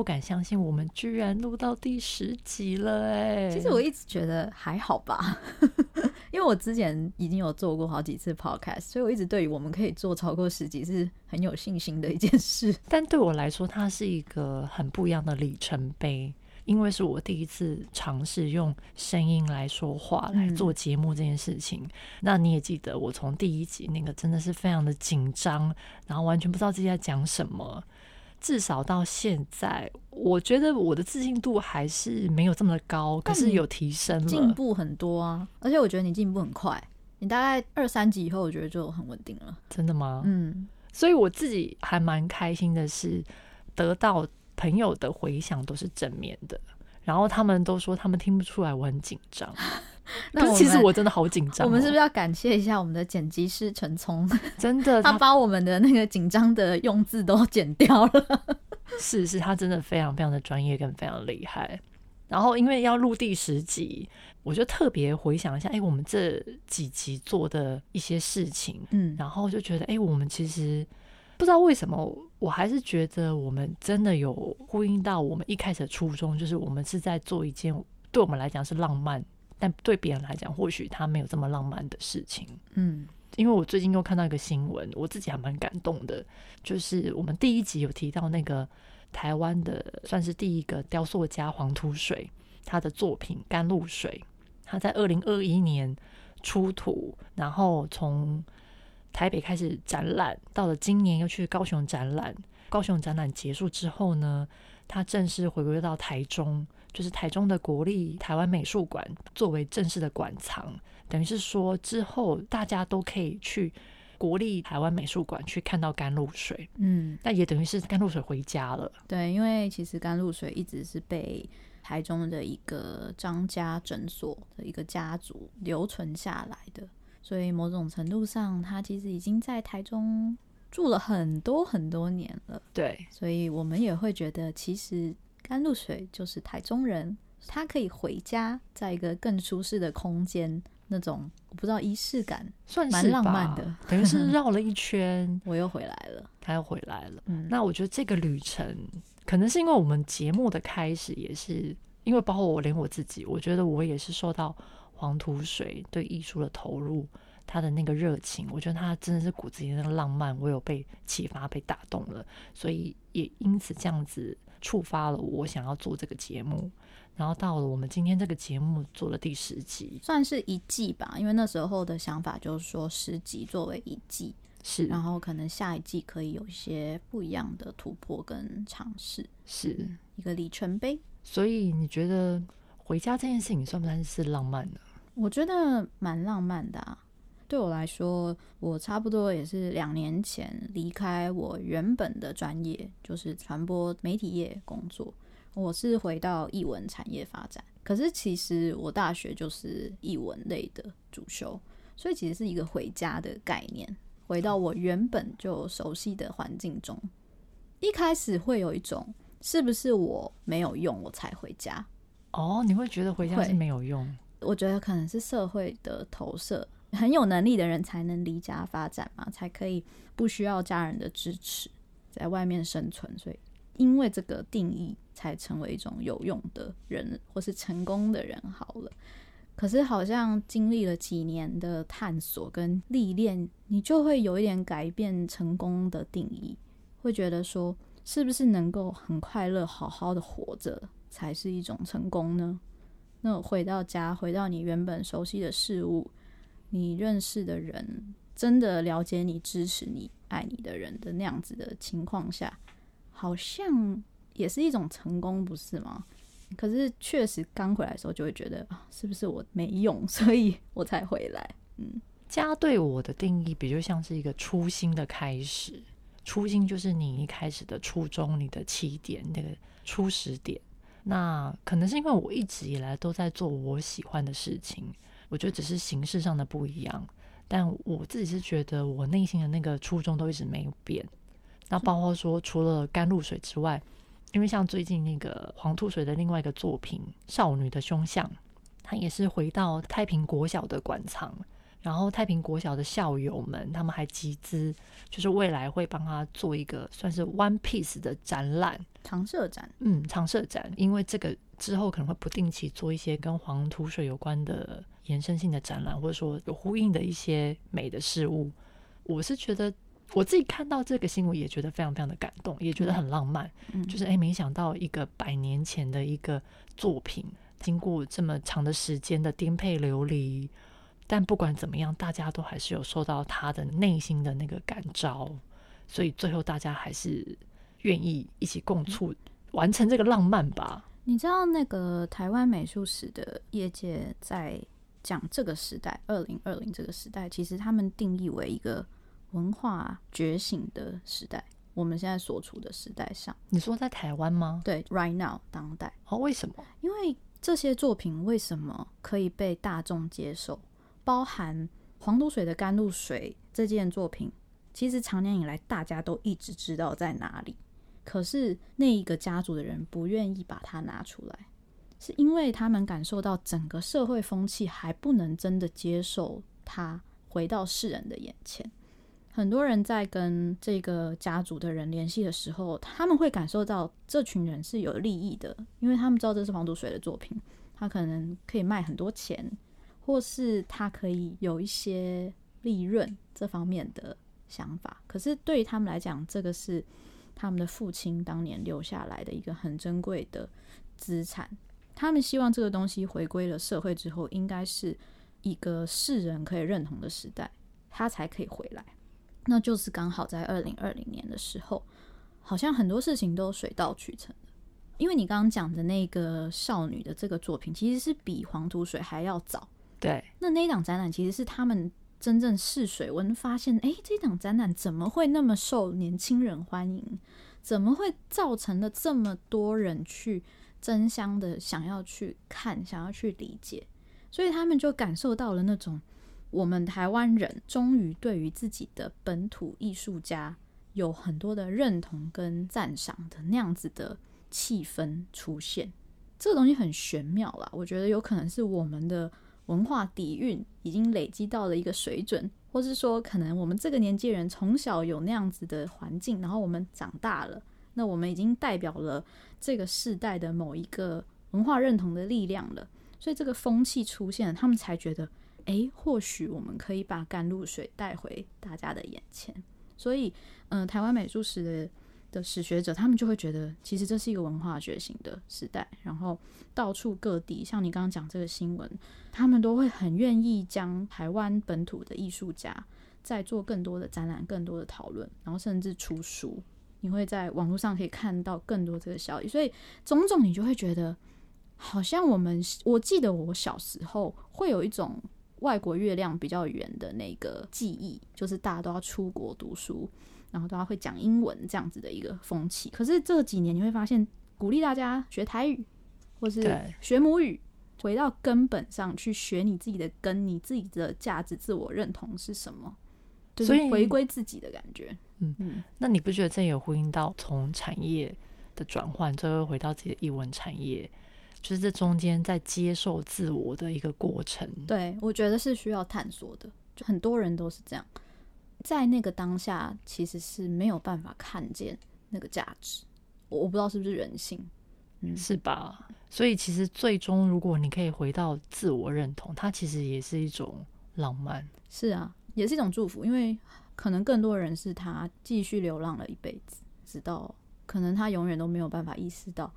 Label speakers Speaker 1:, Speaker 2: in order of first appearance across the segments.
Speaker 1: 不敢相信，我们居然录到第十集了哎！
Speaker 2: 其实我一直觉得还好吧，因为我之前已经有做过好几次 podcast，所以我一直对于我们可以做超过十集是很有信心的一件事。
Speaker 1: 但对我来说，它是一个很不一样的里程碑，因为是我第一次尝试用声音来说话来做节目这件事情。嗯、那你也记得，我从第一集那个真的是非常的紧张，然后完全不知道自己在讲什么。至少到现在，我觉得我的自信度还是没有这么的高，可是有提升了，
Speaker 2: 进步很多啊！而且我觉得你进步很快，你大概二三级以后，我觉得就很稳定了。
Speaker 1: 真的吗？
Speaker 2: 嗯，
Speaker 1: 所以我自己还蛮开心的是，得到朋友的回响都是正面的，然后他们都说他们听不出来我很紧张。那其实我真的好紧张。
Speaker 2: 我们是不是要感谢一下我们的剪辑师陈聪？
Speaker 1: 真的，
Speaker 2: 他把我们的那个紧张的用字都剪掉了。
Speaker 1: 是是，他真的非常非常的专业跟非常厉害。然后因为要录第十集，我就特别回想一下，哎、欸，我们这几集做的一些事情，嗯，然后就觉得，哎、欸，我们其实不知道为什么，我还是觉得我们真的有呼应到我们一开始的初衷，就是我们是在做一件对我们来讲是浪漫。但对别人来讲，或许他没有这么浪漫的事情。
Speaker 2: 嗯，
Speaker 1: 因为我最近又看到一个新闻，我自己还蛮感动的。就是我们第一集有提到那个台湾的，算是第一个雕塑家黄土水，他的作品《甘露水》，他在二零二一年出土，然后从台北开始展览，到了今年又去高雄展览。高雄展览结束之后呢，他正式回归到台中。就是台中的国立台湾美术馆作为正式的馆藏，等于是说之后大家都可以去国立台湾美术馆去看到甘露水。
Speaker 2: 嗯，
Speaker 1: 那也等于是甘露水回家了。
Speaker 2: 对，因为其实甘露水一直是被台中的一个张家诊所的一个家族留存下来的，所以某种程度上，他其实已经在台中住了很多很多年了。
Speaker 1: 对，
Speaker 2: 所以我们也会觉得其实。甘露水就是台中人，他可以回家，在一个更舒适的空间，那种我不知道仪式感，
Speaker 1: 算是
Speaker 2: 蛮浪漫的。
Speaker 1: 等于是 绕了一圈，
Speaker 2: 我又回来了，
Speaker 1: 他又回来了。
Speaker 2: 嗯，
Speaker 1: 那我觉得这个旅程，可能是因为我们节目的开始，也是因为包括我连我自己，我觉得我也是受到黄土水对艺术的投入，他的那个热情，我觉得他真的是骨子里那个浪漫，我有被启发、被打动了，所以也因此这样子。触发了我想要做这个节目，然后到了我们今天这个节目做了第十集，
Speaker 2: 算是一季吧。因为那时候的想法就是说十集作为一季，
Speaker 1: 是，
Speaker 2: 然后可能下一季可以有一些不一样的突破跟尝试，
Speaker 1: 是
Speaker 2: 一个里程碑。
Speaker 1: 所以你觉得回家这件事情算不算是浪漫的？
Speaker 2: 我觉得蛮浪漫的啊。对我来说，我差不多也是两年前离开我原本的专业，就是传播媒体业工作。我是回到译文产业发展，可是其实我大学就是译文类的主修，所以其实是一个回家的概念，回到我原本就熟悉的环境中。一开始会有一种是不是我没有用我才回家？
Speaker 1: 哦，你会觉得回家是没有用？
Speaker 2: 我觉得可能是社会的投射。很有能力的人才能离家发展嘛，才可以不需要家人的支持，在外面生存。所以，因为这个定义，才成为一种有用的人，或是成功的人。好了，可是好像经历了几年的探索跟历练，你就会有一点改变成功的定义，会觉得说，是不是能够很快乐、好好的活着，才是一种成功呢？那回到家，回到你原本熟悉的事物。你认识的人真的了解你、支持你、爱你的人的那样子的情况下，好像也是一种成功，不是吗？可是确实刚回来的时候就会觉得，是不是我没用，所以我才回来？嗯，
Speaker 1: 家对我的定义，比较像是一个初心的开始。初心就是你一开始的初衷，你的起点，那个初始点。那可能是因为我一直以来都在做我喜欢的事情。我觉得只是形式上的不一样，但我自己是觉得我内心的那个初衷都一直没有变。那包括说，除了甘露水之外，因为像最近那个黄土水的另外一个作品《少女的胸像》，它也是回到太平国小的馆藏。然后太平国小的校友们，他们还集资，就是未来会帮他做一个算是 One Piece 的展览，
Speaker 2: 常设展。
Speaker 1: 嗯，常设展，因为这个之后可能会不定期做一些跟黄土水有关的延伸性的展览，或者说有呼应的一些美的事物。我是觉得我自己看到这个新闻也觉得非常非常的感动，也觉得很浪漫。嗯，就是哎，没想到一个百年前的一个作品，经过这么长的时间的颠沛流离。但不管怎么样，大家都还是有受到他的内心的那个感召，所以最后大家还是愿意一起共处完成这个浪漫吧。
Speaker 2: 你知道那个台湾美术史的业界在讲这个时代，二零二零这个时代，其实他们定义为一个文化觉醒的时代。我们现在所处的时代上，
Speaker 1: 你说在台湾吗？
Speaker 2: 对，right now 当代。
Speaker 1: 哦，为什么？
Speaker 2: 因为这些作品为什么可以被大众接受？包含黄土水的甘露水这件作品，其实长年以来大家都一直知道在哪里，可是那一个家族的人不愿意把它拿出来，是因为他们感受到整个社会风气还不能真的接受它回到世人的眼前。很多人在跟这个家族的人联系的时候，他们会感受到这群人是有利益的，因为他们知道这是黄土水的作品，他可能可以卖很多钱。或是他可以有一些利润这方面的想法，可是对于他们来讲，这个是他们的父亲当年留下来的一个很珍贵的资产。他们希望这个东西回归了社会之后，应该是一个世人可以认同的时代，他才可以回来。那就是刚好在二零二零年的时候，好像很多事情都水到渠成。因为你刚刚讲的那个少女的这个作品，其实是比黄土水还要早。
Speaker 1: 对，
Speaker 2: 那那一档展览其实是他们真正试水温，发现哎，这档展览怎么会那么受年轻人欢迎？怎么会造成了这么多人去争相的想要去看，想要去理解？所以他们就感受到了那种我们台湾人终于对于自己的本土艺术家有很多的认同跟赞赏的那样子的气氛出现。这个东西很玄妙啦，我觉得有可能是我们的。文化底蕴已经累积到了一个水准，或是说，可能我们这个年纪人从小有那样子的环境，然后我们长大了，那我们已经代表了这个世代的某一个文化认同的力量了。所以这个风气出现了，他们才觉得，诶，或许我们可以把甘露水带回大家的眼前。所以，嗯、台湾美术史的。的史学者，他们就会觉得，其实这是一个文化觉醒的时代。然后到处各地，像你刚刚讲这个新闻，他们都会很愿意将台湾本土的艺术家再做更多的展览、更多的讨论，然后甚至出书。你会在网络上可以看到更多这个消息，所以种种你就会觉得，好像我们，我记得我小时候会有一种外国月亮比较圆的那个记忆，就是大家都要出国读书。然后都要会讲英文这样子的一个风气，可是这几年你会发现，鼓励大家学台语，或是学母语，回到根本上去学你自己的根，你自己的价值、自我认同是什么，就是回归自己的感觉。嗯嗯，
Speaker 1: 那你不觉得这有呼应到从产业的转换，最后回到自己的译文产业，就是这中间在接受自我的一个过程？
Speaker 2: 对，我觉得是需要探索的，就很多人都是这样。在那个当下，其实是没有办法看见那个价值。我我不知道是不是人性，
Speaker 1: 嗯，是吧？所以其实最终，如果你可以回到自我认同，它其实也是一种浪漫。
Speaker 2: 是啊，也是一种祝福，因为可能更多人是他继续流浪了一辈子，直到可能他永远都没有办法意识到，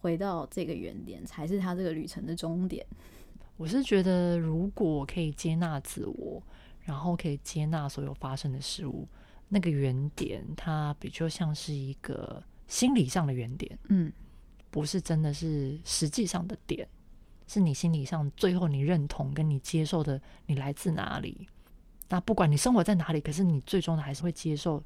Speaker 2: 回到这个原点才是他这个旅程的终点。
Speaker 1: 我是觉得，如果可以接纳自我。然后可以接纳所有发生的事物，那个原点它比较像是一个心理上的原点，嗯，不是真的是实际上的点，是你心理上最后你认同跟你接受的你来自哪里。那不管你生活在哪里，可是你最终的还是会接受，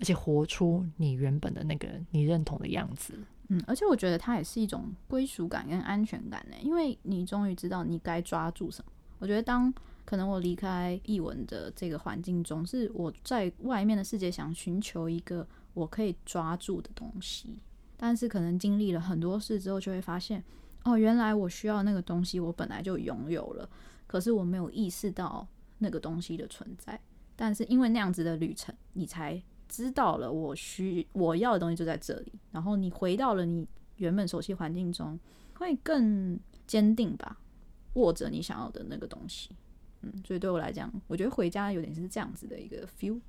Speaker 1: 而且活出你原本的那个你认同的样子。
Speaker 2: 嗯，而且我觉得它也是一种归属感跟安全感呢，因为你终于知道你该抓住什么。我觉得当可能我离开译文的这个环境中，是我在外面的世界想寻求一个我可以抓住的东西，但是可能经历了很多事之后，就会发现，哦，原来我需要那个东西，我本来就拥有了，可是我没有意识到那个东西的存在。但是因为那样子的旅程，你才知道了我需我要的东西就在这里。然后你回到了你原本熟悉环境中，会更坚定吧，握着你想要的那个东西。嗯，所以对我来讲，我觉得回家有点是这样子的一个 feel。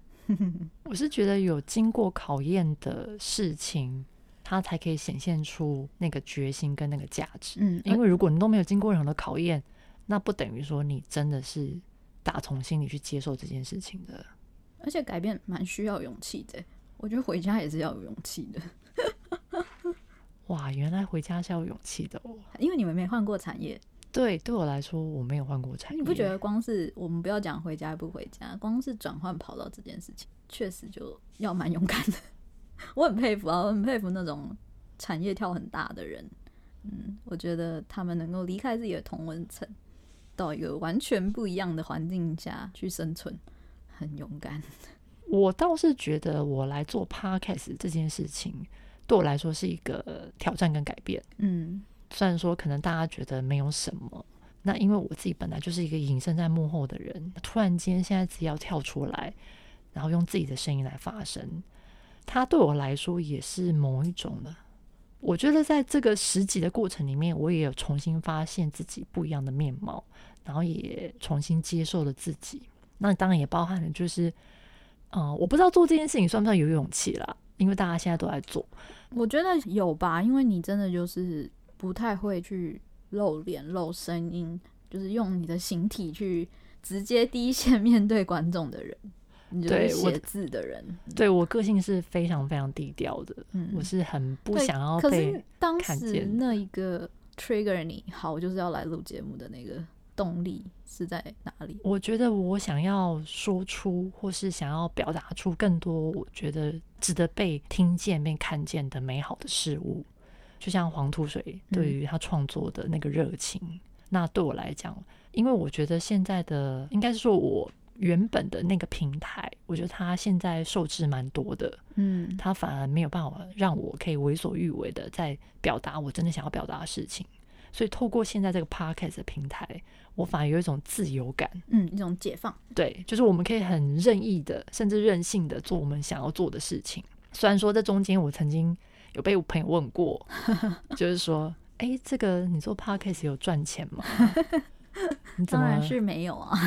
Speaker 1: 我是觉得有经过考验的事情，它才可以显现出那个决心跟那个价值。嗯，因为如果你都没有经过任何的考验，那不等于说你真的是打从心里去接受这件事情的。
Speaker 2: 而且改变蛮需要勇气的，我觉得回家也是要有勇气的。
Speaker 1: 哇，原来回家是要有勇气的哦！
Speaker 2: 因为你们没换过产业。
Speaker 1: 对，对我来说，我没有换过产业。
Speaker 2: 你不觉得光是我们不要讲回家不回家，光是转换跑道这件事情，确实就要蛮勇敢的。我很佩服啊，我很佩服那种产业跳很大的人。嗯，我觉得他们能够离开自己的同温层，到一个完全不一样的环境下去生存，很勇敢。
Speaker 1: 我倒是觉得，我来做 Podcast 这件事情，对我来说是一个挑战跟改变。嗯。虽然说可能大家觉得没有什么，那因为我自己本来就是一个隐身在幕后的人，突然间现在自己要跳出来，然后用自己的声音来发声，它对我来说也是某一种的。我觉得在这个十集的过程里面，我也有重新发现自己不一样的面貌，然后也重新接受了自己。那当然也包含了就是，嗯、呃，我不知道做这件事情算不算有勇气啦，因为大家现在都在做，
Speaker 2: 我觉得有吧，因为你真的就是。不太会去露脸、露声音，就是用你的形体去直接第一线面对观众的人，你就是写字的人。
Speaker 1: 对，我个性是非常非常低调的，嗯，我是很不想要被看见。可是
Speaker 2: 当时那一个 trigger 你好，我就是要来录节目的那个动力是在哪里？
Speaker 1: 我觉得我想要说出，或是想要表达出更多我觉得值得被听见、被看见的美好的事物。就像黄土水对于他创作的那个热情，嗯，那对我来讲，因为我觉得现在的应该是说我原本的那个平台，我觉得他现在受制蛮多的，嗯，他反而没有办法让我可以为所欲为的在表达我真的想要表达的事情，所以透过现在这个 podcast 的平台，我反而有一种自由感，
Speaker 2: 嗯，一种解放，
Speaker 1: 对，就是我们可以很任意的，甚至任性的做我们想要做的事情。虽然说在中间我曾经。有被我朋友问过，就是说，哎、欸，这个你做 podcast 有赚钱吗？
Speaker 2: 当然是没有啊。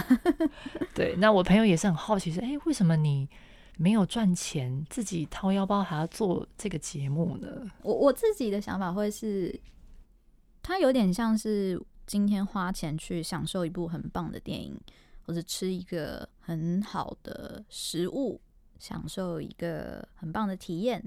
Speaker 1: 对，那我朋友也是很好奇，说，哎，为什么你没有赚钱，自己掏腰包还要做这个节目呢？
Speaker 2: 我我自己的想法会是，它有点像是今天花钱去享受一部很棒的电影，或者吃一个很好的食物，享受一个很棒的体验。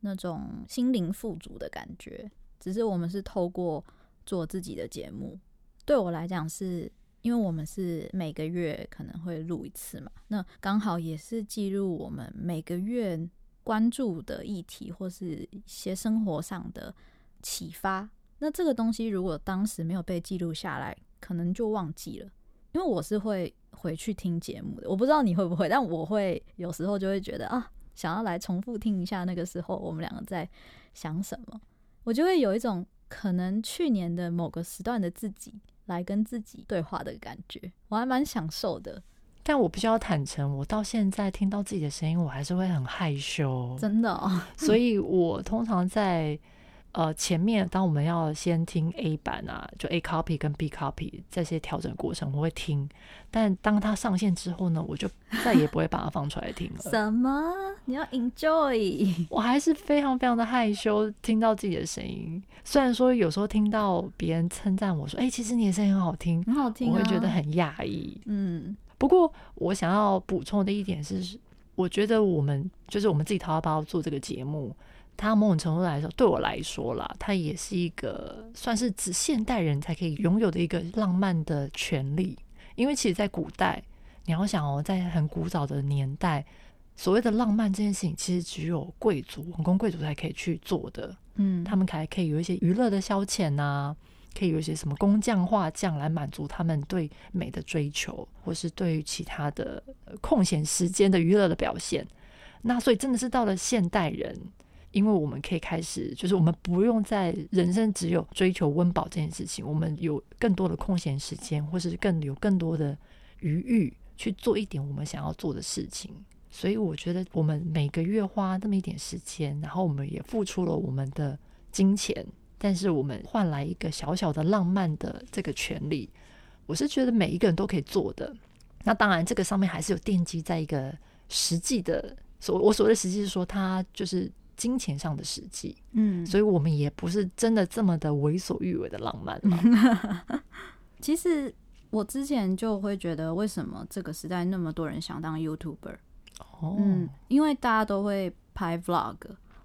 Speaker 2: 那种心灵富足的感觉，只是我们是透过做自己的节目。对我来讲，是因为我们是每个月可能会录一次嘛，那刚好也是记录我们每个月关注的议题，或是一些生活上的启发。那这个东西如果当时没有被记录下来，可能就忘记了。因为我是会回去听节目的，我不知道你会不会，但我会有时候就会觉得啊。想要来重复听一下那个时候我们两个在想什么，我就会有一种可能去年的某个时段的自己来跟自己对话的感觉，我还蛮享受的。
Speaker 1: 但我必须要坦诚，我到现在听到自己的声音，我还是会很害羞，
Speaker 2: 真的哦。
Speaker 1: 所以我通常在。呃，前面当我们要先听 A 版啊，就 A copy 跟 B copy 这些调整过程，我会听。但当它上线之后呢，我就再也不会把它放出来听了。
Speaker 2: 什么？你要 enjoy？
Speaker 1: 我还是非常非常的害羞，听到自己的声音。虽然说有时候听到别人称赞我说：“哎、欸，其实你的声音很好听，
Speaker 2: 很好听、啊。”
Speaker 1: 我会觉得很讶异。嗯。不过我想要补充的一点是，我觉得我们就是我们自己掏腰包做这个节目。它某种程度来说，对我来说啦，它也是一个算是指现代人才可以拥有的一个浪漫的权利。因为其实，在古代，你要想哦，在很古早的年代，所谓的浪漫这件事情，其实只有贵族、王公贵族才可以去做的。嗯，他们还可以有一些娱乐的消遣呐、啊，可以有一些什么工匠、画匠来满足他们对美的追求，或是对于其他的空闲时间的娱乐的表现。那所以，真的是到了现代人。因为我们可以开始，就是我们不用在人生只有追求温饱这件事情，我们有更多的空闲时间，或是更有更多的余裕，去做一点我们想要做的事情。所以我觉得我们每个月花那么一点时间，然后我们也付出了我们的金钱，但是我们换来一个小小的浪漫的这个权利，我是觉得每一个人都可以做的。那当然，这个上面还是有奠基在一个实际的所我所谓的实际是说，它就是金钱上的实际。嗯，所以我们也不是真的这么的为所欲为的浪漫嘛。
Speaker 2: 其实我之前就会觉得，为什么这个时代那么多人想当 YouTuber？
Speaker 1: 哦，
Speaker 2: 嗯，因为大家都会拍 Vlog，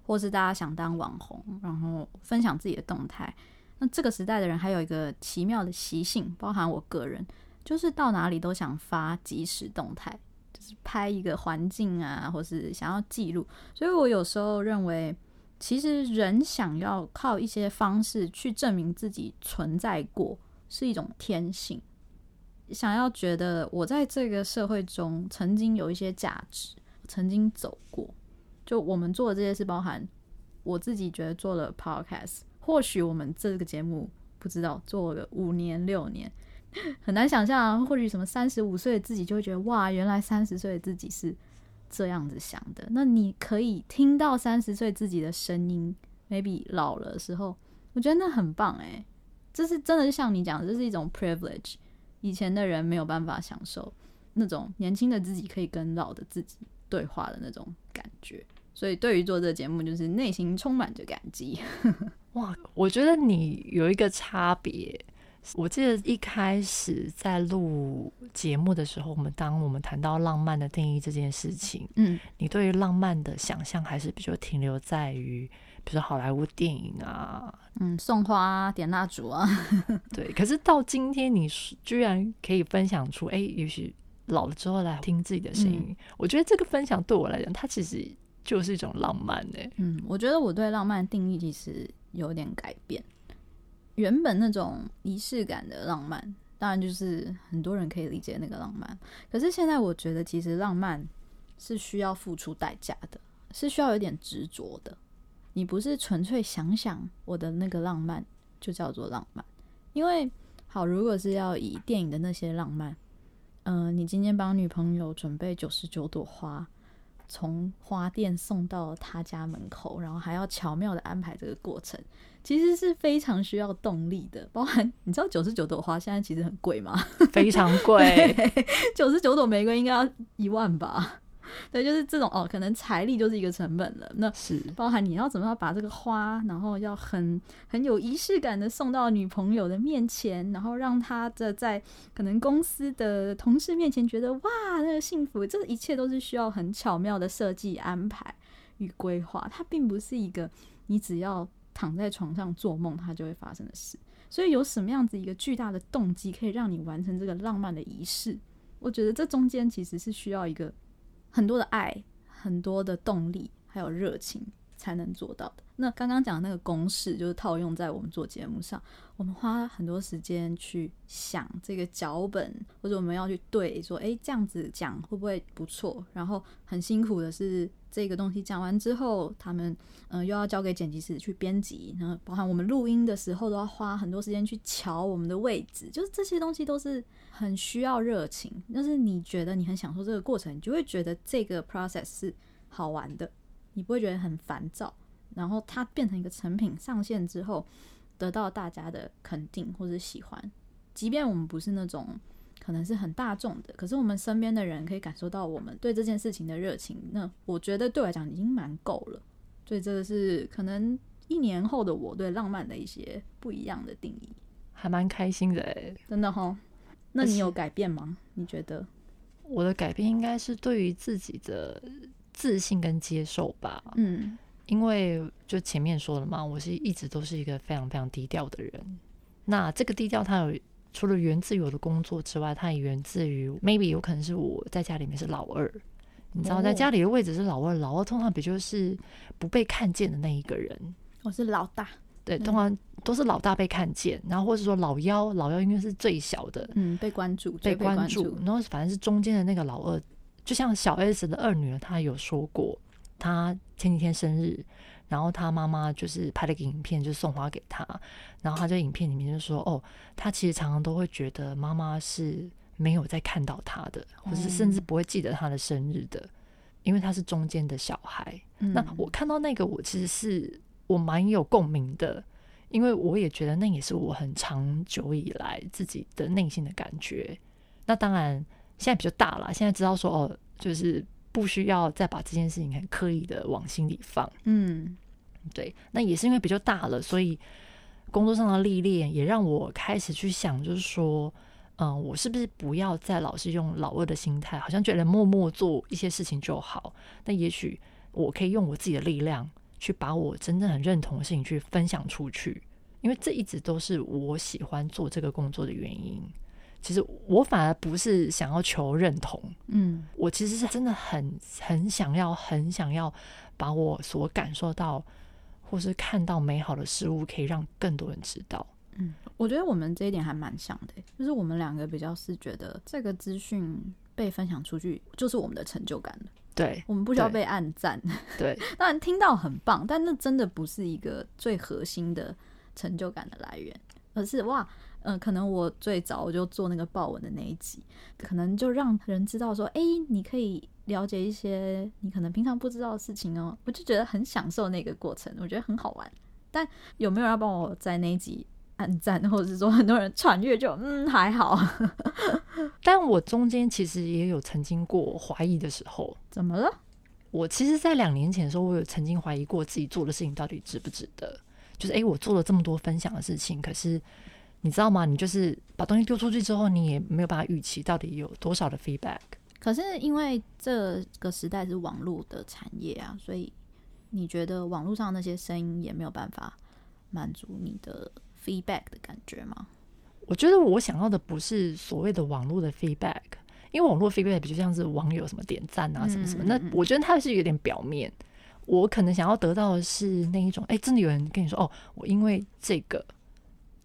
Speaker 2: 或是大家想当网红，然后分享自己的动态。那这个时代的人还有一个奇妙的习性，包含我个人，就是到哪里都想发即时动态，就是拍一个环境啊，或是想要记录。所以我有时候认为，其实人想要靠一些方式去证明自己存在过，是一种天性。想要觉得我在这个社会中曾经有一些价值，曾经走过。就我们做的这些事，包含我自己觉得做了 podcast，或许我们这个节目不知道做了五年六年，很难想象。或许什么三十五岁的自己就会觉得哇，原来三十岁的自己是这样子想的。那你可以听到三十岁自己的声音，maybe 老了的时候，我觉得那很棒诶，这是真的，就像你讲的，这是一种 privilege。以前的人没有办法享受那种年轻的自己可以跟老的自己对话的那种感觉，所以对于做这个节目，就是内心充满着感激。
Speaker 1: 哇，我觉得你有一个差别。我记得一开始在录节目的时候，我们当我们谈到浪漫的定义这件事情，嗯，你对于浪漫的想象还是比较停留在于。比如说好莱坞电影啊，
Speaker 2: 嗯，送花啊，点蜡烛啊，
Speaker 1: 对。可是到今天，你居然可以分享出，哎、欸，也许老了之后来听自己的声音，嗯，我觉得这个分享对我来讲，它其实就是一种浪漫呢。
Speaker 2: 嗯，我觉得我对浪漫的定义其实有点改变。原本那种仪式感的浪漫，当然就是很多人可以理解那个浪漫。可是现在我觉得，其实浪漫是需要付出代价的，是需要有点执着的。你不是纯粹想想我的那个浪漫就叫做浪漫，因为好，如果是要以电影的那些浪漫，嗯、你今天帮女朋友准备九十九朵花，从花店送到他家门口，然后还要巧妙的安排这个过程，其实是非常需要动力的。包含 你知道九十九朵花现在其实很贵吗？
Speaker 1: 非常贵，
Speaker 2: 九十九朵玫瑰应该要一万吧。对，就是这种哦，可能财力就是一个成本了。那是包含你要怎么样把这个花，然后要很很有仪式感的送到女朋友的面前，然后让她的在可能公司的同事面前觉得哇，那个幸福，这一切都是需要很巧妙的设计安排与规划。它并不是一个你只要躺在床上做梦它就会发生的事。所以有什么样子一个巨大的动机可以让你完成这个浪漫的仪式？我觉得这中间其实是需要一个。很多的爱，很多的动力，还有热情，才能做到的。那刚刚讲的那个公式，就是套用在我们做节目上。我们花很多时间去想这个脚本，或者我们要去对说，诶，这样子讲会不会不错？然后很辛苦的是，这个东西讲完之后，他们嗯、又要交给剪辑师去编辑，然后包含我们录音的时候都要花很多时间去瞧我们的位置，就是这些东西都是很需要热情。但是你觉得你很享受这个过程，你就会觉得这个 process 是好玩的，你不会觉得很烦躁。然后它变成一个成品上线之后，得到大家的肯定或者喜欢，即便我们不是那种可能是很大众的，可是我们身边的人可以感受到我们对这件事情的热情。那我觉得对我来讲已经蛮够了。所以这个是可能一年后的我对浪漫的一些不一样的定义，
Speaker 1: 还蛮开心的诶，
Speaker 2: 真的哈。那你有改变吗？你觉得？
Speaker 1: 我的改变应该是对于自己的自信跟接受吧。嗯。因为就前面说了嘛，我是一直都是一个非常非常低调的人。那这个低调，它有除了源自于我的工作之外，它也源自于 maybe 有可能是我在家里面是老二。你知道，在家里的位置是老二，老二通常比就是不被看见的那一个人。
Speaker 2: 我是老大，
Speaker 1: 对，通常都是老大被看见，然后或者说老幺，老幺应该是最小的，
Speaker 2: 嗯，被关注，
Speaker 1: 被关注。然后反正是中间的那个老二，就像小 S 的二女儿，她有说过。她前几天生日，然后她妈妈就是拍了一个影片，就送花给她。然后她在影片里面就说：“哦，她其实常常都会觉得妈妈是没有在看到她的，或是甚至不会记得她的生日的，因为她是中间的小孩。嗯、那我看到那个，我其实是我蛮有共鸣的，因为我也觉得那也是我很长久以来自己的内心的感觉。那当然现在比较大了，现在知道说哦，就是不需要再把这件事情很刻意的往心里放。嗯，对，那也是因为比较大了，所以。工作上的历练也让我开始去想，就是说，嗯，我是不是不要再老是用老二的心态，好像觉得默默做一些事情就好？那也许我可以用我自己的力量，去把我真正很认同的事情去分享出去，因为这一直都是我喜欢做这个工作的原因。其实我反而不是想要求认同，嗯，我其实是真的很很想要，很想要把我所感受到。或是看到美好的事物，可以让更多人知道。
Speaker 2: 嗯，我觉得我们这一点还蛮像的，就是我们两个比较是觉得这个资讯被分享出去，就是我们的成就感了。
Speaker 1: 对，
Speaker 2: 我们不需要被暗赞。
Speaker 1: 对，
Speaker 2: 当然听到很棒，但那真的不是一个最核心的成就感的来源，而是哇。嗯、呃，可能我最早我就做那个报文的那一集，可能就让人知道说，哎、欸，你可以了解一些你可能平常不知道的事情哦。我就觉得很享受那个过程，我觉得很好玩。但有没有人要帮我在那一集按赞，或者是说很多人传阅就嗯还好。
Speaker 1: 但我中间其实也有曾经过怀疑的时候。
Speaker 2: 怎么了？
Speaker 1: 我其实，在两年前的时候，我有曾经怀疑过自己做的事情到底值不值得。就是诶、欸，我做了这么多分享的事情，可是。你知道吗？你就是把东西丢出去之后，你也没有办法预期到底有多少的 feedback。
Speaker 2: 可是因为这个时代是网络的产业啊，所以你觉得网络上那些声音也没有办法满足你的 feedback 的感觉吗？
Speaker 1: 我觉得我想要的不是所谓的网络的 feedback，因为网络 feedback 比较像是网友什么点赞啊什么什么，那我觉得它是有点表面。我可能想要得到的是那一种，哎、欸，真的有人跟你说，哦，我因为这个。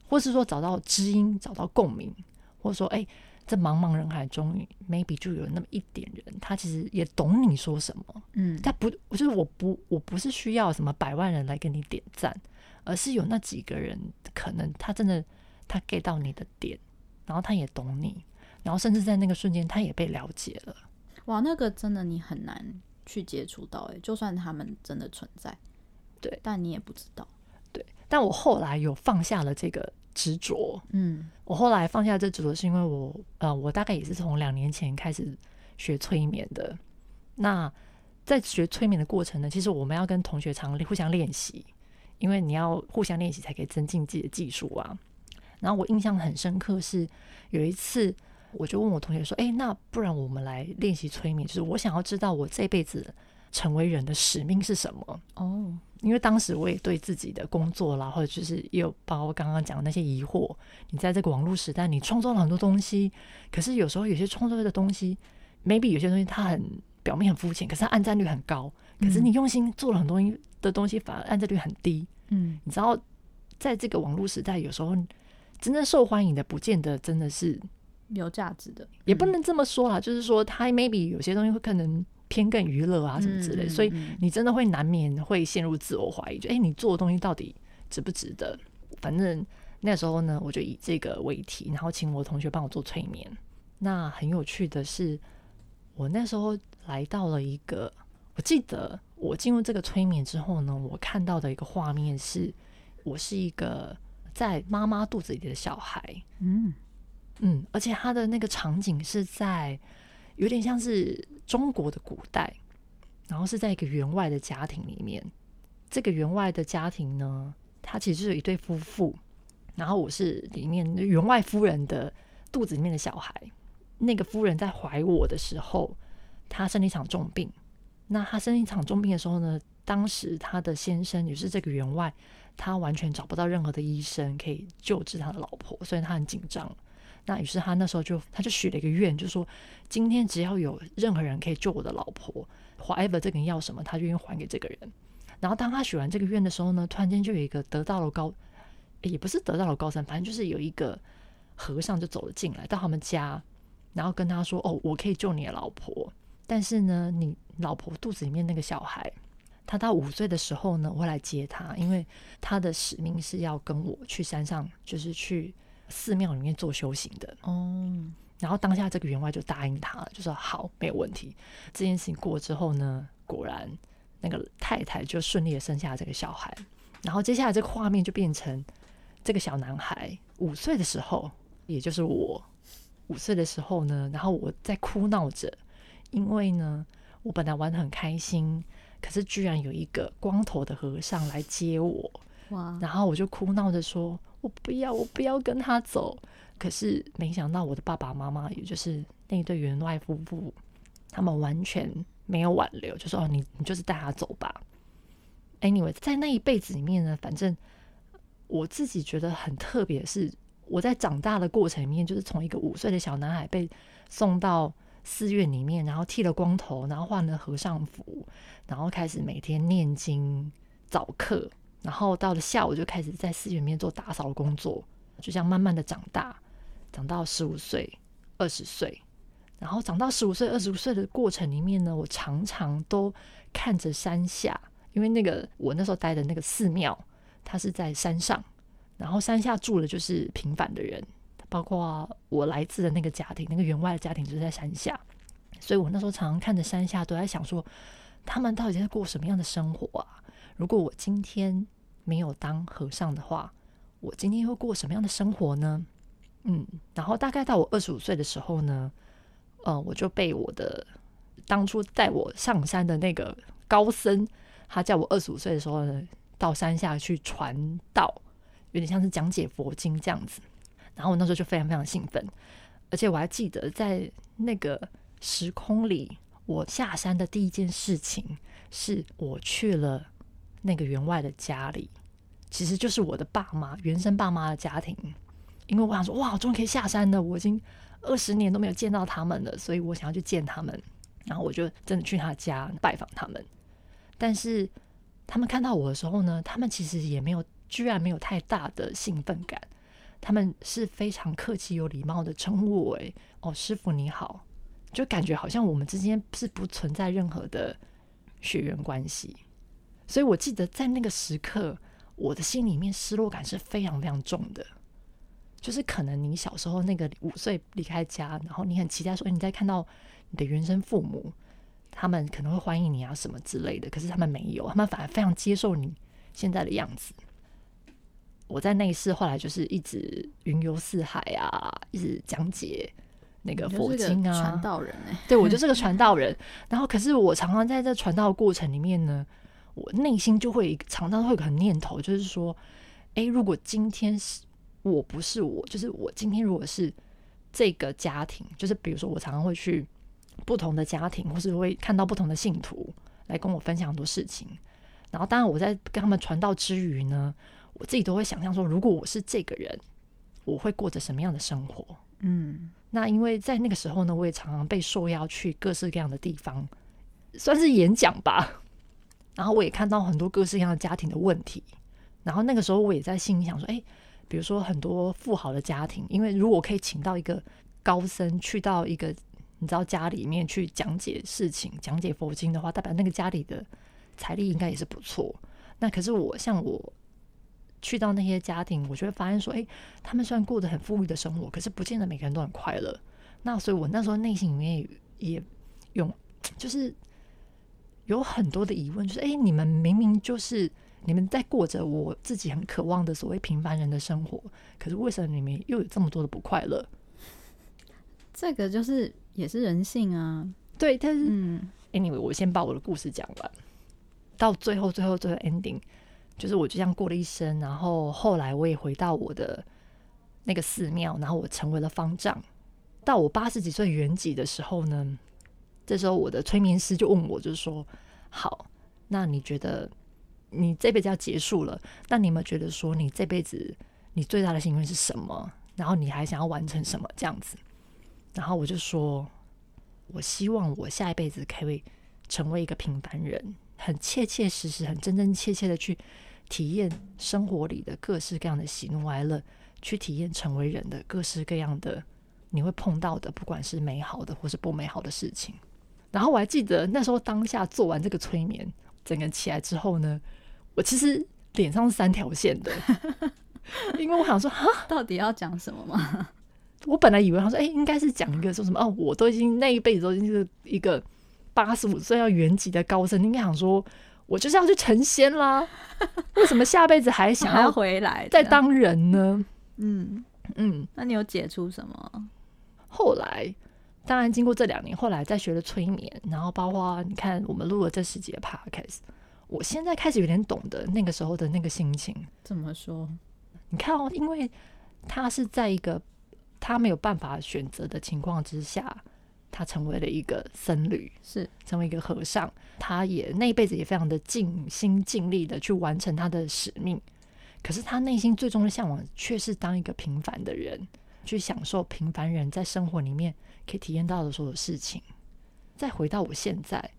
Speaker 1: 或是说找到知音，找到共鸣，或者说，哎、欸，在茫茫人海中，maybe 就有那么一点人，他其实也懂你说什么。嗯，他不，就是我不，我不是需要什么百万人来给你点赞，而是有那几个人，可能他真的他 get 到你的点，然后他也懂你，然后甚至在那个瞬间，他也被了解了。
Speaker 2: 哇，那个真的你很难去接触到，哎，就算他们真的存在，
Speaker 1: 对，
Speaker 2: 但你也不知道。
Speaker 1: 对，但我后来有放下了这个。执着，嗯，我后来放下这执着，是因为我，呃，我大概也是从两年前开始学催眠的。那在学催眠的过程呢，其实我们要跟同学常互相练习，因为你要互相练习才可以增进自己的技术啊。然后我印象很深刻是有一次，我就问我同学说：“哎，那不然我们来练习催眠？就是我想要知道我这辈子成为人的使命是什么？”哦。因为当时我也对自己的工作啦，或者就是也有包括刚刚讲的那些疑惑。你在这个网络时代，你创作了很多东西，可是有时候有些创作的东西，maybe 有些东西它很表面很肤浅，可是它按赞率很高。可是你用心做了很多东西的东西，反而按赞率很低。嗯，你知道，在这个网络时代，有时候真正受欢迎的，不见得真的是
Speaker 2: 有价值的，
Speaker 1: 也不能这么说啦。就是说，它 maybe 有些东西会可能。偏更娱乐啊什么之类，所以你真的会难免会陷入自我怀疑，就哎，你做的东西到底值不值得？反正那时候呢，我就以这个为题，然后请我同学帮我做催眠。那很有趣的是，我那时候来到了一个，我记得我进入这个催眠之后呢，我看到的一个画面是，我是一个在妈妈肚子里的小孩，嗯嗯，而且他的那个场景是在。有点像是中国的古代，然后是在一个员外的家庭里面。这个员外的家庭呢，他其实是一对夫妇，然后我是里面员外夫人的肚子里面的小孩。那个夫人在怀我的时候，她生了一场重病。那她生一场重病的时候呢，当时她的先生也是这个员外，他完全找不到任何的医生可以救治他的老婆，所以他很紧张。那于是他那时候就他就许了一个愿，就说今天只要有任何人可以救我的老婆，whatever 这个人要什么，他就愿意还给这个人。然后当他许完这个愿的时候呢，突然间就有一个得道的高，也不是得道的高僧，反正就是有一个和尚就走了进来到他们家，然后跟他说：“哦，我可以救你的老婆，但是呢，你老婆肚子里面那个小孩，他到五岁的时候呢，我会来接他，因为他的使命是要跟我去山上，就是去。”寺庙里面做修行的哦，然后当下这个员外就答应他了，就说好，没有问题。这件事情过之后呢，果然那个太太就顺利的生下这个小孩。然后接下来这个画面就变成这个小男孩五岁的时候，也就是我五岁的时候呢，然后我在哭闹着，因为呢，我本来玩得很开心，可是居然有一个光头的和尚来接我，哇！然后我就哭闹着说：“我不要，我不要跟他走。”可是没想到我的爸爸妈妈，也就是那一对员外夫妇，他们完全没有挽留，就说：“哦，你你就是带他走吧。” Anyway，在那一辈子里面呢，反正我自己觉得很特别，是我在长大的过程里面，就是从一个五岁的小男孩被送到寺院里面，然后剃了光头，然后换了和尚服，然后开始每天念经、早课，然后到了下午就开始在寺院里面做打扫工作，就这样慢慢的长大，长到十五岁、二十岁，然后长到十五岁、二十五岁的过程里面呢，我常常都看着山下。因为那个我那时候待的那个寺庙，它是在山上，然后山下住的就是平凡的人，包括我来自的那个家庭，那个员外的家庭就是在山下，所以我那时候常常看着山下，都在想说，他们到底在过什么样的生活啊？如果我今天没有当和尚的话，我今天会过什么样的生活呢？嗯，然后大概到我二十五岁的时候呢，呃，我就被我的当初带我上山的那个高僧。他叫我二十五岁的时候呢，到山下去传道，有点像是讲解佛经这样子。然后我那时候就非常非常兴奋，而且我还记得在那个时空里，我下山的第一件事情是我去了那个员外的家里，其实就是我的爸妈原生爸妈的家庭。因为我想说，哇，终于可以下山了，我已经二十年都没有见到他们了，所以我想要去见他们。然后我就真的去他家拜访他们。但是他们看到我的时候呢，他们其实也没有，居然没有太大的兴奋感。他们是非常客气、有礼貌的称呼我为“哦，师傅你好”，就感觉好像我们之间是不存在任何的血缘关系。所以我记得在那个时刻，我的心里面失落感是非常非常重的。就是可能你小时候那个五岁离开家，然后你很期待说，你在看到你的原生父母。他们可能会欢迎你啊，什么之类的。可是他们没有，他们反而非常接受你现在的样子。我在那一世后来就是一直云游四海啊，一直讲解那个佛经啊，
Speaker 2: 传道人哎、欸，
Speaker 1: 对，我就是个传道人。然后，可是我常常在这传道的过程里面呢，我内心就会常常会有个念头，就是说，诶，如果今天是我不是我，就是我今天如果是这个家庭，就是比如说我常常会去。不同的家庭，或是会看到不同的信徒来跟我分享很多事情。然后，当然我在跟他们传道之余呢，我自己都会想象说，如果我是这个人，我会过着什么样的生活？嗯，那因为在那个时候呢，我也常常被受邀去各式各样的地方，算是演讲吧。然后我也看到很多各式各样的家庭的问题。然后那个时候，我也在心里想说，哎，比如说很多富豪的家庭，因为如果可以请到一个高僧去到一个。你知道家里面去讲解事情、讲解佛经的话，代表那个家里的财力应该也是不错。那可是我像我去到那些家庭，我就会发现说，哎，他们虽然过得很富裕的生活，可是不见得每个人都很快乐。那所以我那时候内心里面也有，就是有很多的疑问，就是哎，你们明明就是你们在过着我自己很渴望的所谓平凡人的生活，可是为什么你们又有这么多的不快乐？
Speaker 2: 这个就是。也是人性啊，
Speaker 1: 对，但是嗯，anyway，我先把我的故事讲完，到最后，最后，最后 ending，就是我就这样过了一生，然后后来我也回到我的那个寺庙，然后我成为了方丈。到我八十几岁圆寂的时候呢，这时候我的催眠师就问我，就是说，好，那你觉得你这辈子要结束了，那你有没有觉得说你这辈子你最大的心愿是什么？然后你还想要完成什么？这样子。然后我就说，我希望我下一辈子可以成为一个平凡人，很切切实实、很真真切切的去体验生活里的各式各样的喜怒哀乐，去体验成为人的各式各样的你会碰到的，不管是美好的或是不美好的事情。然后我还记得那时候当下做完这个催眠，整个起来之后呢，我其实脸上是三条线的，因为我想说，哈，
Speaker 2: 到底要讲什么吗？
Speaker 1: 我本来以为他说，哎、欸，应该是讲一个说什么哦，我都已经那一辈子都已经是一个八十五岁要圆寂的高僧，应该想说，我就是要去成仙啦，为什么下辈子还想要
Speaker 2: 回来
Speaker 1: 再当人呢？
Speaker 2: 嗯嗯，那你有解出什么？
Speaker 1: 后来，当然经过这两年，后来再学了催眠，然后包括你看我们录了这十集的 podcast，我现在开始有点懂得那个时候的那个心情。
Speaker 2: 怎么说？
Speaker 1: 你看哦，因为他是在一个他没有办法选择的情况之下，他成为了一个僧侣，
Speaker 2: 是
Speaker 1: 成为一个和尚。他也那一辈子也非常的尽心尽力的去完成他的使命，可是他内心最终的向往却是当一个平凡的人。去享受平凡人在生活里面可以体验到的所有事情。再回到我现在，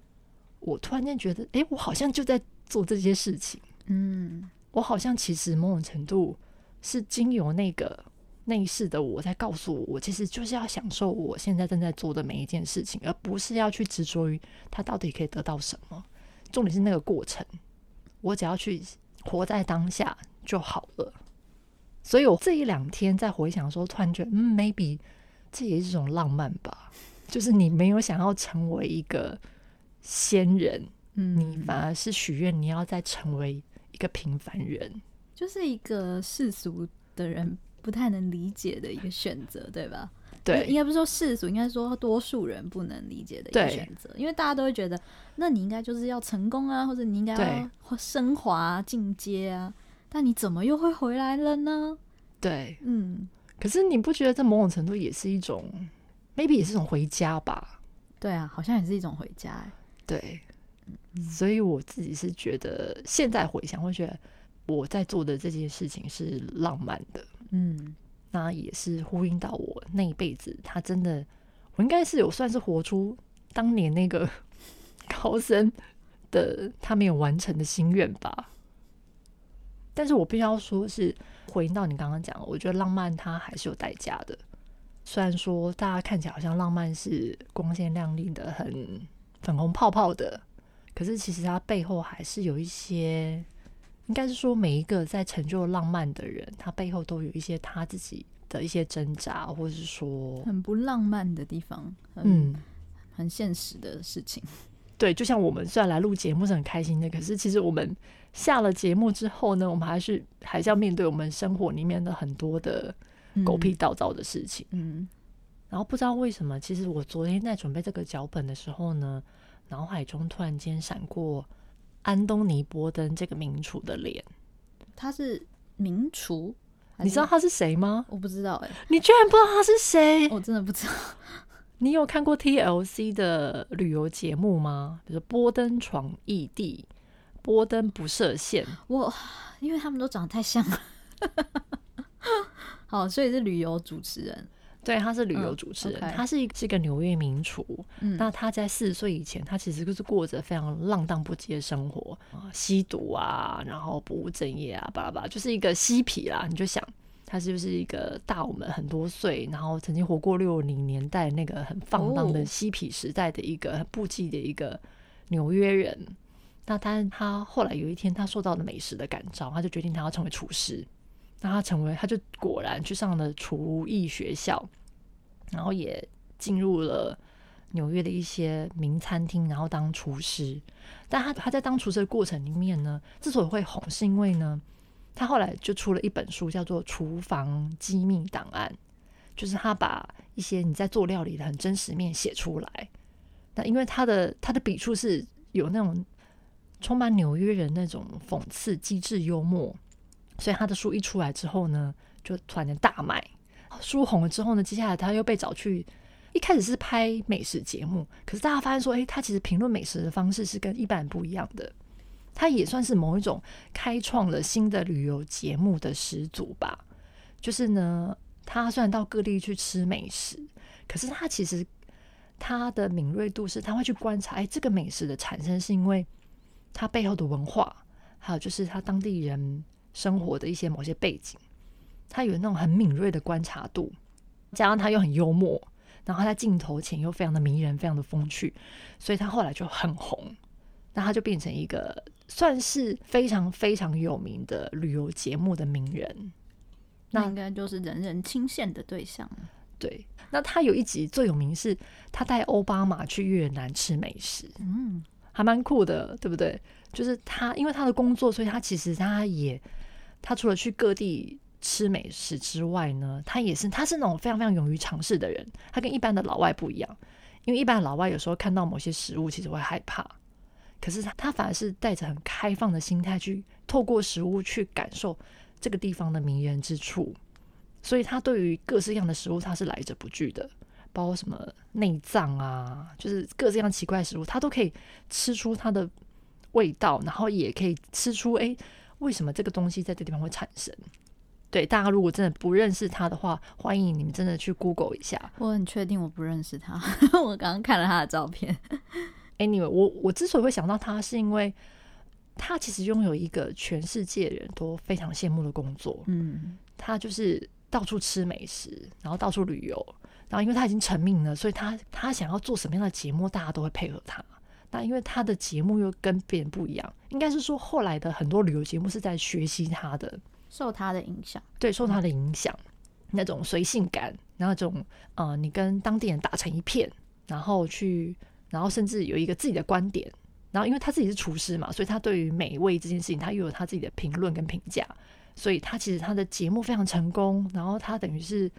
Speaker 1: 我突然间觉得，哎，我好像就在做这些事情。
Speaker 2: 嗯，
Speaker 1: 我好像其实某种程度是经由那个内视的我在告诉我，我其实就是要享受我现在正在做的每一件事情，而不是要去执着于他到底可以得到什么。重点是那个过程，我只要去活在当下就好了。所以我这一两天在回想的时候，突然觉得，嗯，maybe 这也是一种浪漫吧。就是你没有想要成为一个仙人，嗯，你反而是许愿你要再成为一个平凡人，
Speaker 2: 就是一个世俗的人不太能理解的一个选择，对吧？
Speaker 1: 对，
Speaker 2: 应该不是说世俗，应该说多数人不能理解的一个选择，因为大家都会觉得，那你应该就是要成功啊，或者你应该要升华进阶啊。但你怎么又会回来了呢？
Speaker 1: 对，
Speaker 2: 嗯，
Speaker 1: 可是你不觉得这某种程度也是一种，maybe 也是一种回家吧？
Speaker 2: 对啊，好像也是一种回家欸。
Speaker 1: 对，所以我自己是觉得，现在回想会觉得我在做的这件事情是浪漫的，
Speaker 2: 嗯，
Speaker 1: 那也是呼应到我那一辈子，他真的，我应该是有算是活出当年那个 高僧的他没有完成的心愿吧。但是我必须要说，是回应到你刚刚讲，我觉得浪漫它还是有代价的。虽然说大家看起来好像浪漫是光鲜亮丽的、很粉红泡泡的，可是其实它背后还是有一些，应该是说每一个在成就浪漫的人，他背后都有一些他自己的一些挣扎，或者是说
Speaker 2: 很不浪漫的地方，嗯，很现实的事情。
Speaker 1: 对，就像我们虽然来录节目是很开心的，可是其实我们。下了节目之后呢，我们还是还是要面对我们生活里面的很多的狗屁倒灶的事情。
Speaker 2: 嗯，
Speaker 1: 然后不知道为什么，其实我昨天在准备这个脚本的时候呢，脑海中突然间闪过安东尼·波登这个名厨的脸。
Speaker 2: 他是名厨，
Speaker 1: 你知道他是谁吗？
Speaker 2: 我不知道哎、欸，
Speaker 1: 你居然不知道他是谁？
Speaker 2: 我真的不知道。
Speaker 1: 你有看过 TLC 的旅游节目吗？比如说波登闯异地。波登不设限，
Speaker 2: 我因为他们都长得太像了，好，所以是旅游主持人。
Speaker 1: 对，他是旅游主持人，嗯 okay、他是一是一个纽约名厨。
Speaker 2: 嗯，
Speaker 1: 那他在四十岁以前，他其实就是过着非常浪荡不羁的生活啊，吸毒啊，然后不务正业啊，巴拉巴拉，就是一个嬉皮啦。你就想，他是不是一个大我们很多岁，然后曾经活过六零年代那个很放荡的嬉皮时代的一个很不羁的一个纽约人。那他他后来有一天，他受到了美食的感召，他就决定他要成为厨师。那他成为，他就果然去上了厨艺学校，然后也进入了纽约的一些名餐厅，然后当厨师。但他他在当厨师的过程里面呢，之所以会红，是因为呢，他后来就出了一本书，叫做《厨房机密档案》，就是他把一些你在做料理的很真实面写出来。那因为他的他的笔触是有那种。充满纽约人那种讽刺、机智、幽默，所以他的书一出来之后呢，就突然间大卖。书红了之后呢，接下来他又被找去，一开始是拍美食节目，可是大家发现说，诶，他其实评论美食的方式是跟一般人不一样的。他也算是某一种开创了新的旅游节目的始祖吧。就是呢，他虽然到各地去吃美食，可是他其实他的敏锐度是，他会去观察，诶，这个美食的产生是因为。他背后的文化，还有就是他当地人生活的一些某些背景，他有那种很敏锐的观察度，加上他又很幽默，然后他在镜头前又非常的迷人，非常的风趣，所以他后来就很红，那他就变成一个算是非常非常有名的旅游节目的名人，
Speaker 2: 那应该就是人人倾羡的对象。
Speaker 1: 对，那他有一集最有名是，他带奥巴马去越南吃美食，
Speaker 2: 嗯，
Speaker 1: 还蛮酷的，对不对？就是他因为他的工作，所以他其实他也，他除了去各地吃美食之外呢，他也是他是那种非常非常勇于尝试的人。他跟一般的老外不一样，因为一般的老外有时候看到某些食物其实会害怕，可是他他反而是带着很开放的心态去透过食物去感受这个地方的迷人之处。所以他对于各式各样的食物他是来者不拒的，包括什么内脏啊，就是各式各样奇怪的食物，他都可以吃出它的味道，然后也可以吃出哎，为什么这个东西在这地方会产生。对，大家如果真的不认识他的话，欢迎你们真的去 Google 一下。
Speaker 2: 我很确定我不认识他，我刚刚看了他的照片。
Speaker 1: Anyway，我我之所以会想到他，是因为他其实拥有一个全世界人都非常羡慕的工作。嗯，他就是。到处吃美食，然后到处旅游，然后因为他已经成名了，所以他他想要做什么样的节目，大家都会配合他。那因为他的节目又跟别人不一样，应该是说后来的很多旅游节目是在学习他的，
Speaker 2: 受他的影响，
Speaker 1: 对，受他的影响，那种随性感，然后这种呃，你跟当地人打成一片，然后去，然后甚至有一个自己的观点，然后因为他自己是厨师嘛，所以他对于美味这件事情，他又有他自己的评论跟评价。所以他其实他的节目非常成功，然后他等于是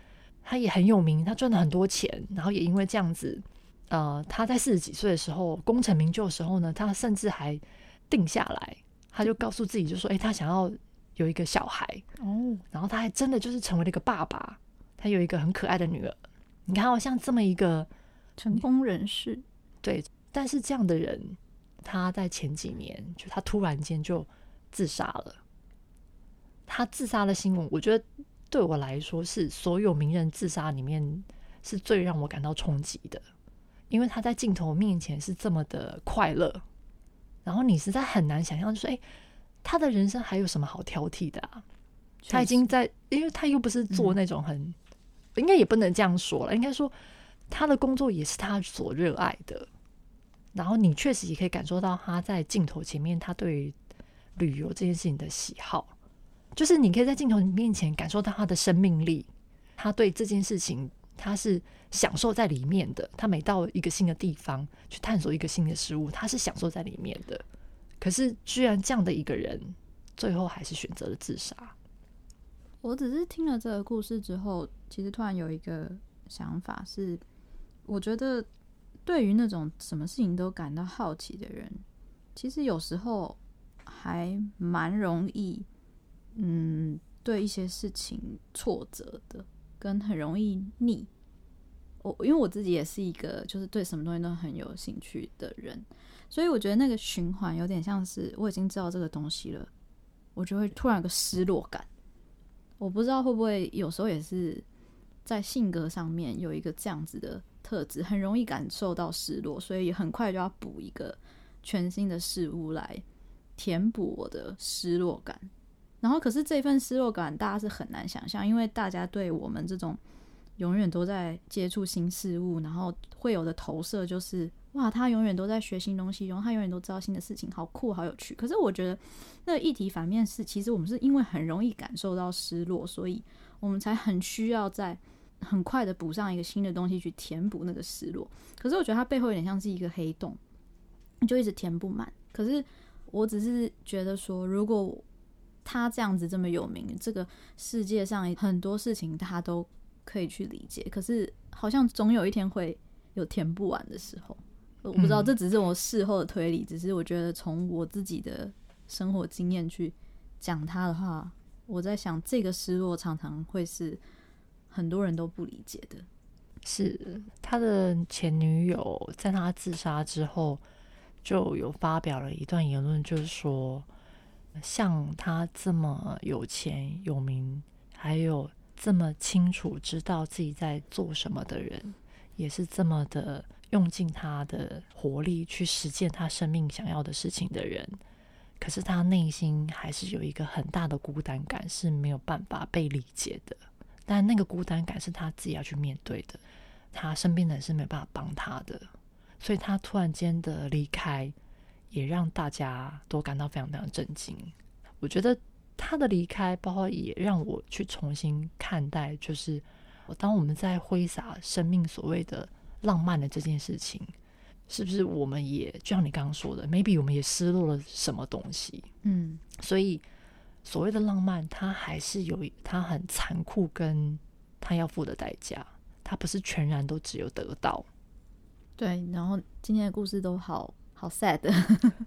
Speaker 1: 他也很有名，他赚了很多钱，然后也因为这样子，呃，他在四十几岁的时候功成名就的时候呢，他甚至还定下来，他就告诉自己就说，哎，他想要有一个小孩哦，然后他还真的就是成为了一个爸爸，他有一个很可爱的女儿。你看，好像这么一个
Speaker 2: 成功人士，
Speaker 1: 对，但是这样的人，他在前几年就他突然间就自杀了。他自杀的新闻，我觉得对我来说是所有名人自杀里面是最让我感到冲击的，因为他在镜头面前是这么的快乐，然后你实在很难想象，就说，哎，他的人生还有什么好挑剔的啊？他已经在，因为他又不是做那种很，嗯、应该也不能这样说了，应该说他的工作也是他所热爱的，然后你确实也可以感受到他在镜头前面他对于旅游这件事情的喜好。就是你可以在镜头面前感受到他的生命力，他对这件事情他是享受在里面的。他每到一个新的地方去探索一个新的事物，他是享受在里面的。可是，居然这样的一个人，最后还是选择了自杀。
Speaker 2: 我只是听了这个故事之后，其实突然有一个想法是，我觉得对于那种什么事情都感到好奇的人，其实有时候还蛮容易。嗯，对一些事情挫折的，跟很容易腻。我因为我自己也是一个，就是对什么东西都很有兴趣的人，所以我觉得那个循环有点像是我已经知道这个东西了，我就会突然有个失落感。我不知道会不会有时候也是在性格上面有一个这样子的特质，很容易感受到失落，所以很快就要补一个全新的事物来填补我的失落感。然后，可是这份失落感，大家是很难想象，因为大家对我们这种永远都在接触新事物，然后会有的投射就是，哇，他永远都在学新东西，然后他永远都知道新的事情，好酷，好有趣。可是我觉得，那议题反面是，其实我们是因为很容易感受到失落，所以我们才很需要在很快的补上一个新的东西去填补那个失落。可是我觉得它背后有点像是一个黑洞，就一直填不满。可是我只是觉得说，如果他这样子这么有名，这个世界上很多事情他都可以去理解，可是好像总有一天会有填不完的时候。我不知道，这只是我事后的推理，只是我觉得从我自己的生活经验去讲他的话，我在想这个失落常常会是很多人都不理解的。
Speaker 1: 是他的前女友在他自杀之后就有发表了一段言论，就是说。像他这么有钱有名，还有这么清楚知道自己在做什么的人，也是这么的用尽他的活力去实践他生命想要的事情的人，可是他内心还是有一个很大的孤单感，是没有办法被理解的。但那个孤单感是他自己要去面对的，他身边的人是没有办法帮他的，所以他突然间的离开。也让大家都感到非常非常震惊。我觉得他的离开，包括也让我去重新看待，就是当我们在挥洒生命所谓的浪漫的这件事情，是不是我们也就像你刚刚说的，maybe 我们也失落了什么东西？
Speaker 2: 嗯，
Speaker 1: 所以所谓的浪漫，它还是有它很残酷，跟它要付的代价，它不是全然都只有得到。
Speaker 2: 对，然后今天的故事都好好 sad，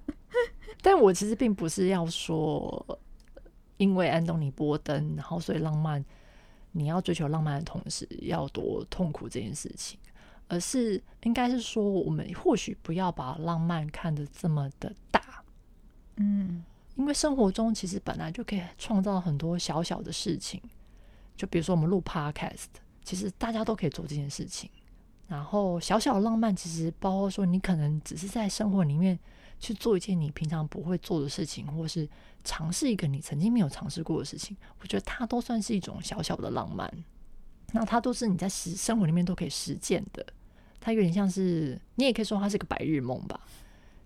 Speaker 1: 但我其实并不是要说，因为安东尼波登，然后所以浪漫，你要追求浪漫的同时要多痛苦这件事情，而是应该是说，我们或许不要把浪漫看得这么的大，
Speaker 2: 嗯，
Speaker 1: 因为生活中其实本来就可以创造很多小小的事情，就比如说我们录 podcast，其实大家都可以做这件事情。然后小小的浪漫，其实包括说，你可能只是在生活里面去做一件你平常不会做的事情，或是尝试一个你曾经没有尝试过的事情。我觉得它都算是一种小小的浪漫。那它都是你在实生活里面都可以实践的。它有点像是，你也可以说它是个白日梦吧，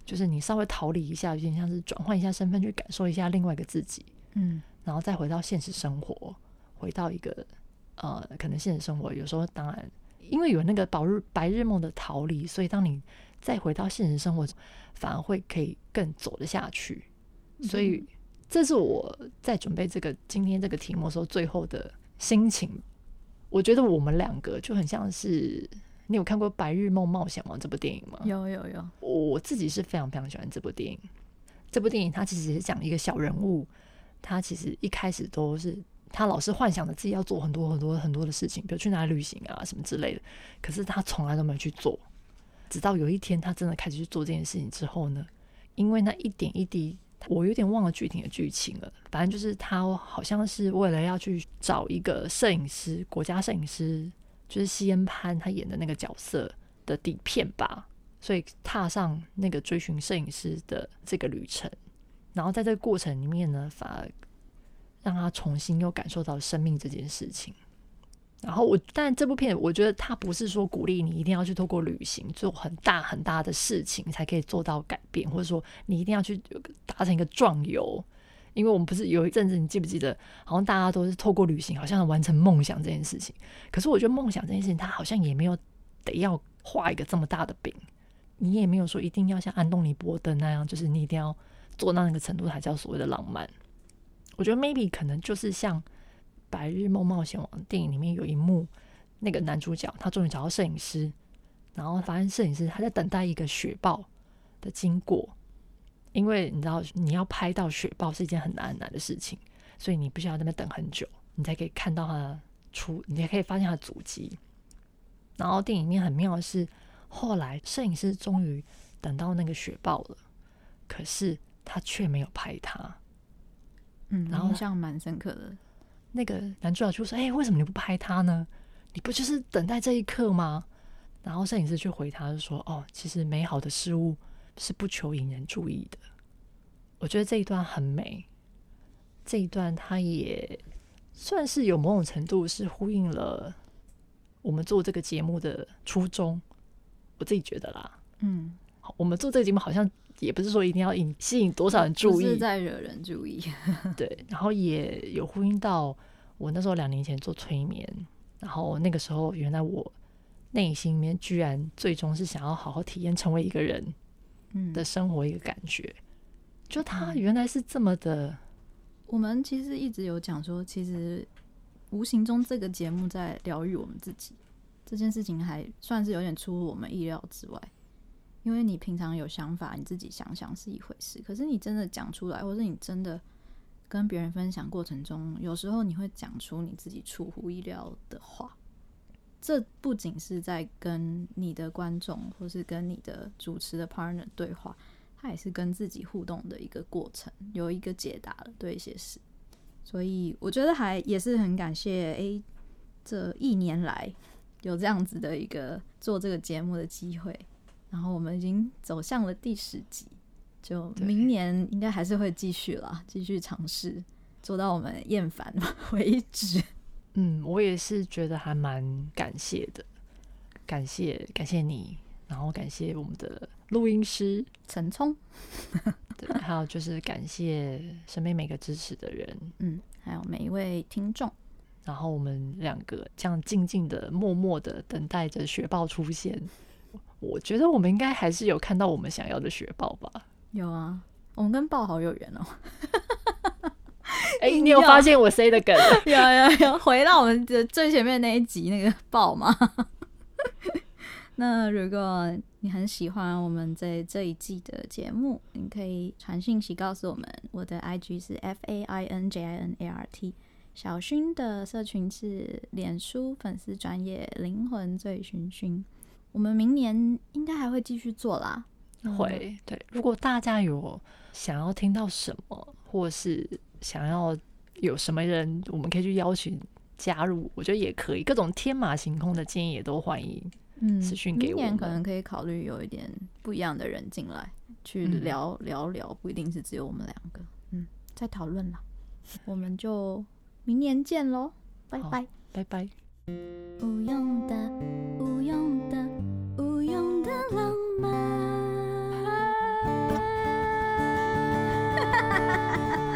Speaker 1: 就是你稍微逃离一下，有点像是转换一下身份，去感受一下另外一个自己，
Speaker 2: 嗯，
Speaker 1: 然后再回到现实生活，回到一个呃，可能现实生活有时候当然。因为有那个白日白日梦的逃离，所以当你再回到现实生活，反而会可以更走得下去。所以这是我在准备这个今天这个题目的时候最后的心情。我觉得我们两个就很像是，你有看过《白日梦冒险王》这部电影吗？
Speaker 2: 有有有，
Speaker 1: 我自己是非常非常喜欢这部电影。这部电影它其实是讲一个小人物，他其实一开始都是。他老是幻想着自己要做很多很多很多的事情，比如去哪里旅行啊什么之类的。可是他从来都没有去做，直到有一天他真的开始去做这件事情之后呢，因为那一点一滴，我有点忘了具体的剧情了。反正就是他好像是为了要去找一个摄影师，国家摄影师，就是西恩潘他演的那个角色的底片吧，所以踏上那个追寻摄影师的这个旅程。然后在这个过程里面呢，反而。让他重新又感受到生命这件事情，然后我，但这部片我觉得他不是说鼓励你一定要去透过旅行做很大很大的事情才可以做到改变，或者说你一定要去达成一个壮游。因为我们不是有一阵子，你记不记得，好像大家都是透过旅行，好像完成梦想这件事情。可是我觉得梦想这件事情，它好像也没有得要画一个这么大的饼，你也没有说一定要像安东尼波登那样，就是你一定要做到那个程度才叫所谓的浪漫。我觉得 maybe 可能就是像《白日梦冒险王》电影里面有一幕，那个男主角他终于找到摄影师，然后发现摄影师他在等待一个雪豹的经过，因为你知道你要拍到雪豹是一件很难很难的事情，所以你必须要在那边等很久，你才可以看到他出，你才可以发现他的足迹。然后电影里面很妙的是，后来摄影师终于等到那个雪豹了，可是他却没有拍他。
Speaker 2: 嗯，然后印象蛮深刻的。
Speaker 1: 那个男主角就说：“哎、欸，为什么你不拍他呢？你不就是等待这一刻吗？”然后摄影师就回他，就说：“哦，其实美好的事物是不求引人注意的。”我觉得这一段很美，这一段它也算是有某种程度是呼应了我们做这个节目的初衷。我自己觉得啦，
Speaker 2: 嗯，
Speaker 1: 我们做这个节目好像。也不是说一定要引吸引多少人注意，
Speaker 2: 是在惹人注意。
Speaker 1: 对，然后也有呼应到我那时候两年前做催眠，然后那个时候原来我内心里面居然最终是想要好好体验成为一个人的生活一个感觉，嗯、就他原来是这么的。
Speaker 2: 我们其实一直有讲说，其实无形中这个节目在疗愈我们自己，这件事情还算是有点出乎我们意料之外。因为你平常有想法，你自己想想是一回事，可是你真的讲出来，或者你真的跟别人分享过程中，有时候你会讲出你自己出乎意料的话。这不仅是在跟你的观众，或是跟你的主持的 partner 对话，他也是跟自己互动的一个过程，有一个解答了对一些事。所以我觉得还也是很感谢，诶，这一年来有这样子的一个做这个节目的机会。然后我们已经走向了第十集，就明年应该还是会继续了，继续尝试做到我们厌烦为止。
Speaker 1: 嗯，我也是觉得还蛮感谢的，感谢感谢你，然后感谢我们的录音师
Speaker 2: 陈聪，
Speaker 1: 对，还有就是感谢身边每个支持的人，
Speaker 2: 嗯，还有每一位听众。
Speaker 1: 然后我们两个这样静静的、默默的等待着雪豹出现。我觉得我们应该还是有看到我们想要的雪豹吧？
Speaker 2: 有啊，我们跟豹好有缘哦。
Speaker 1: 哎、欸，你有发现我 say 的梗？
Speaker 2: 有有有，回到我们的最前面那一集那个豹吗？那如果你很喜欢我们在这一季的节目，你可以传信息告诉我们。我的 IG 是 F A I N J I N A R T，小薰的社群是脸书粉丝专业灵魂醉醺薰。我们明年应该还会继续做啦。
Speaker 1: 会，对。如果大家有想要听到什么，或是想要有什么人，我们可以去邀请加入，我觉得也可以。各种天马行空的建议也都欢迎。嗯，私讯给我。今
Speaker 2: 年可能可以考虑有一点不一样的人进来，去聊聊聊，不一定是只有我们两个。嗯，再讨论啦，我们就明年见喽，拜拜，
Speaker 1: 拜拜。
Speaker 2: 无用的，无用的，无用的浪漫。